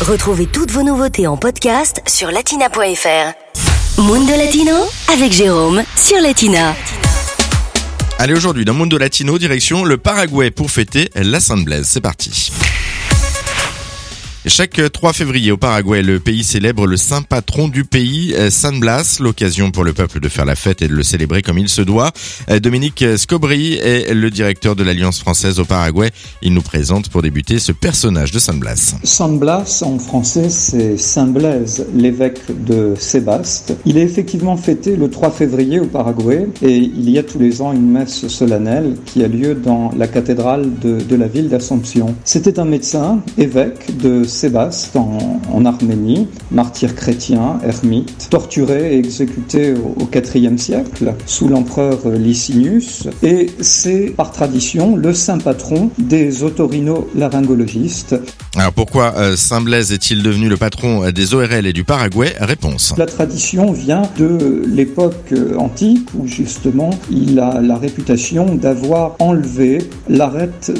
Retrouvez toutes vos nouveautés en podcast sur latina.fr. Mundo Latino avec Jérôme sur Latina. Allez, aujourd'hui, dans Mundo Latino, direction le Paraguay pour fêter la Sainte-Blaise. C'est parti. Chaque 3 février au Paraguay, le pays célèbre le saint patron du pays, euh, San Blas, l'occasion pour le peuple de faire la fête et de le célébrer comme il se doit. Euh, Dominique Scobri est le directeur de l'Alliance française au Paraguay. Il nous présente pour débuter ce personnage de San Blas. San Blas en français c'est Saint Blaise, l'évêque de Sébaste. Il est effectivement fêté le 3 février au Paraguay et il y a tous les ans une messe solennelle qui a lieu dans la cathédrale de, de la ville d'Assomption. C'était un médecin, évêque de Sébaste en, en, Arménie, martyr chrétien, ermite, torturé et exécuté au, IVe siècle sous l'empereur Licinius. Et c'est par tradition le saint patron des otorino-laryngologistes. Alors pourquoi euh, Saint Blaise est-il devenu le patron des ORL et du Paraguay? Réponse. La tradition vient de l'époque antique où justement il a la réputation d'avoir enlevé l'arête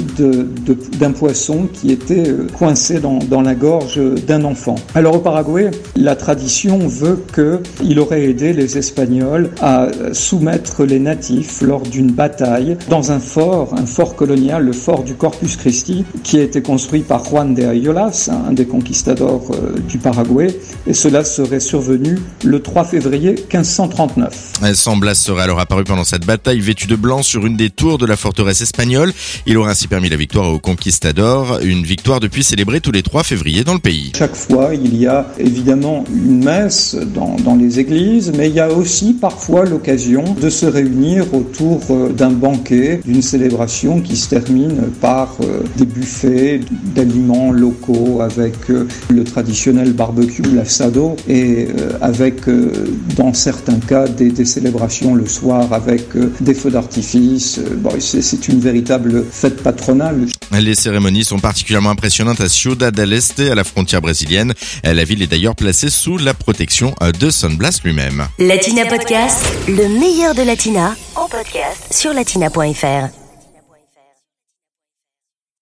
d'un poisson qui était coincé dans, dans la gorge d'un enfant. Alors au Paraguay, la tradition veut qu'il aurait aidé les Espagnols à soumettre les natifs lors d'une bataille dans un fort, un fort colonial, le fort du Corpus Christi, qui a été construit par Juan de Ayolas, un des conquistadors du Paraguay, et cela serait survenu le 3 février 1539. San Blas serait alors apparu pendant cette bataille vêtu de blanc sur une des tours de la forteresse espagnole. Il aurait ainsi permis la victoire aux conquistadors, une victoire depuis célébrée tous les 3 février dans le pays. Chaque fois, il y a évidemment une messe dans, dans les églises, mais il y a aussi parfois l'occasion de se réunir autour d'un banquet, d'une célébration qui se termine par des buffets d'aliments locaux avec le traditionnel barbecue, l'assado, et avec, dans certains cas, des, des célébrations le soir avec des feux d'artifice. Bon, c'est une véritable fête patronale. Les cérémonies sont particulièrement impressionnantes à Ciudad del À la frontière brésilienne. La ville est d'ailleurs placée sous la protection de San Blas lui-même. Latina Podcast, le meilleur de Latina, en podcast sur latina.fr.